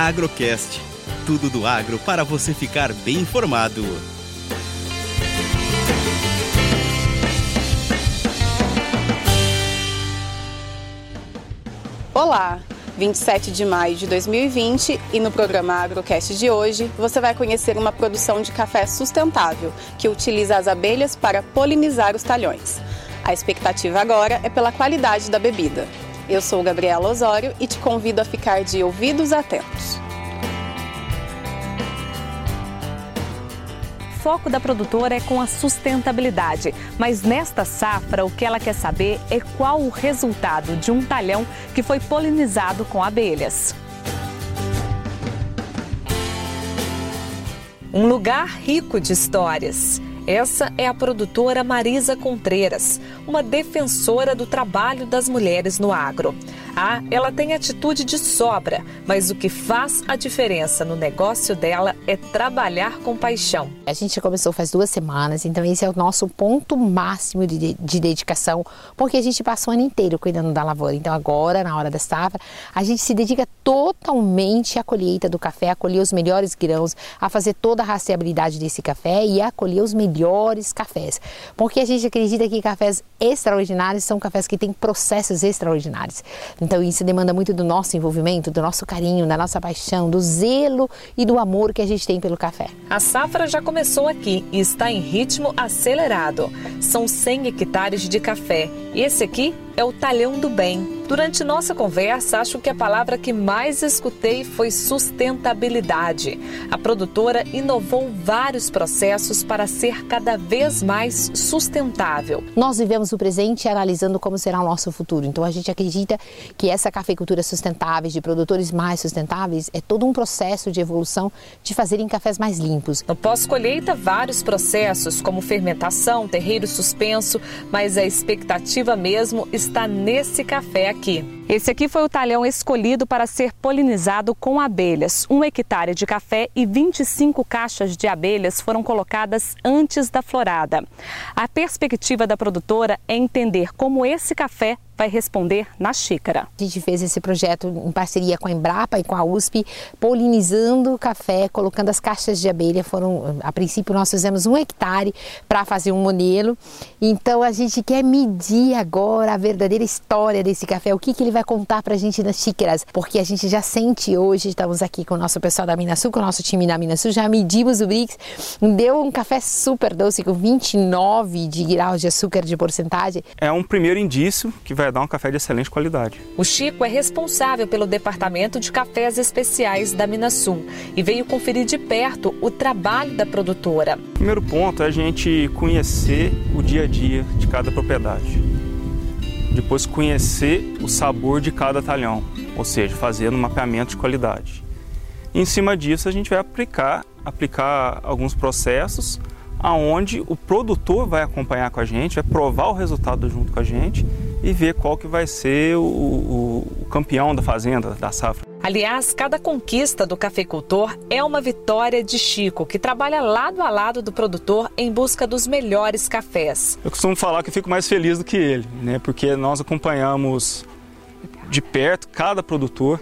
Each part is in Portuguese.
Agrocast. Tudo do agro para você ficar bem informado. Olá! 27 de maio de 2020 e no programa Agrocast de hoje você vai conhecer uma produção de café sustentável que utiliza as abelhas para polinizar os talhões. A expectativa agora é pela qualidade da bebida. Eu sou Gabriela Osório e te convido a ficar de ouvidos atentos. O foco da produtora é com a sustentabilidade, mas nesta safra o que ela quer saber é qual o resultado de um talhão que foi polinizado com abelhas. Um lugar rico de histórias. Essa é a produtora Marisa Contreiras, uma defensora do trabalho das mulheres no agro. Ah, ela tem atitude de sobra, mas o que faz a diferença no negócio dela é trabalhar com paixão. A gente começou faz duas semanas, então esse é o nosso ponto máximo de, de dedicação, porque a gente passou o ano inteiro cuidando da lavoura. Então agora, na hora da safra, a gente se dedica totalmente à colheita do café, a colher os melhores grãos, a fazer toda a rastreabilidade desse café e a colher os melhores cafés. Porque a gente acredita que cafés extraordinários são cafés que têm processos extraordinários. Então isso demanda muito do nosso envolvimento, do nosso carinho, da nossa paixão, do zelo e do amor que a gente tem pelo café. A safra já começou aqui e está em ritmo acelerado. São 100 hectares de café. Esse aqui é o talhão do bem. Durante nossa conversa, acho que a palavra que mais escutei foi sustentabilidade. A produtora inovou vários processos para ser cada vez mais sustentável. Nós vivemos o presente analisando como será o nosso futuro. Então a gente acredita que essa cafeicultura sustentável, de produtores mais sustentáveis, é todo um processo de evolução de fazerem cafés mais limpos. No pós-colheita, vários processos, como fermentação, terreiro suspenso, mas a expectativa mesmo está nesse café aqui. Esse aqui foi o talhão escolhido para ser polinizado com abelhas. Um hectare de café e 25 caixas de abelhas foram colocadas antes da florada. A perspectiva da produtora é entender como esse café vai responder na xícara. A gente fez esse projeto em parceria com a Embrapa e com a USP, polinizando o café, colocando as caixas de abelha. Foram, a princípio, nós fizemos um hectare para fazer um modelo. Então, a gente quer medir agora a verdadeira história desse café, o que, que ele vai contar para a gente nas xícaras, porque a gente já sente hoje, estamos aqui com o nosso pessoal da Minasul, com o nosso time da Minasul, já medimos o Brix, deu um café super doce com 29 de graus de açúcar de porcentagem. É um primeiro indício que vai dar um café de excelente qualidade. O Chico é responsável pelo departamento de cafés especiais da Minasul e veio conferir de perto o trabalho da produtora. O primeiro ponto é a gente conhecer o dia a dia de cada propriedade. Depois conhecer o sabor de cada talhão, ou seja, fazer um mapeamento de qualidade. E em cima disso a gente vai aplicar, aplicar alguns processos aonde o produtor vai acompanhar com a gente, vai provar o resultado junto com a gente e ver qual que vai ser o, o, o campeão da fazenda, da safra. Aliás, cada conquista do cafeicultor é uma vitória de Chico, que trabalha lado a lado do produtor em busca dos melhores cafés. Eu costumo falar que fico mais feliz do que ele, né? Porque nós acompanhamos de perto cada produtor,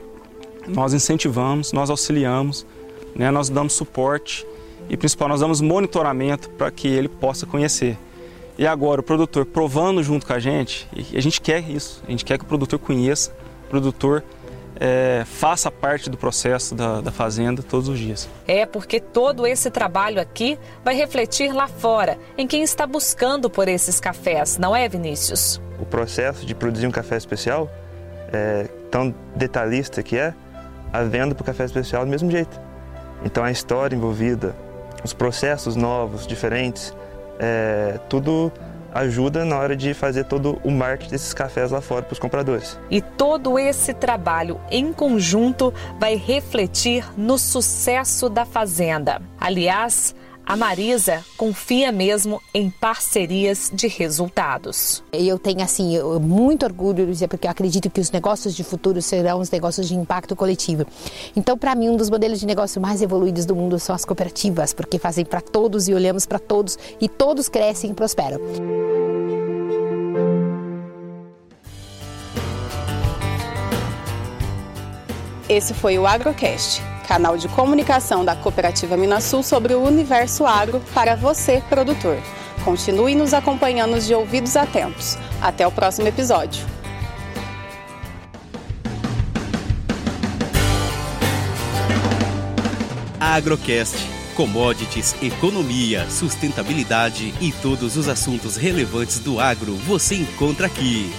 nós incentivamos, nós auxiliamos, né? nós damos suporte e principalmente nós damos monitoramento para que ele possa conhecer. E agora o produtor provando junto com a gente, e a gente quer isso, a gente quer que o produtor conheça, o produtor é, faça parte do processo da, da fazenda todos os dias. É porque todo esse trabalho aqui vai refletir lá fora, em quem está buscando por esses cafés, não é, Vinícius? O processo de produzir um café especial, é, tão detalhista que é, a venda para o café especial do mesmo jeito. Então a história envolvida, os processos novos, diferentes, é, tudo ajuda na hora de fazer todo o marketing desses cafés lá fora para os compradores. E todo esse trabalho em conjunto vai refletir no sucesso da fazenda. Aliás, a Marisa confia mesmo em parcerias de resultados. Eu tenho assim muito orgulho de dizer porque eu acredito que os negócios de futuro serão os negócios de impacto coletivo. Então, para mim, um dos modelos de negócio mais evoluídos do mundo são as cooperativas, porque fazem para todos e olhamos para todos e todos crescem e prosperam. esse foi o Agrocast, canal de comunicação da Cooperativa Minasul sobre o universo agro para você, produtor. Continue nos acompanhando de ouvidos atentos. Até o próximo episódio. Agrocast. Commodities, economia, sustentabilidade e todos os assuntos relevantes do agro você encontra aqui.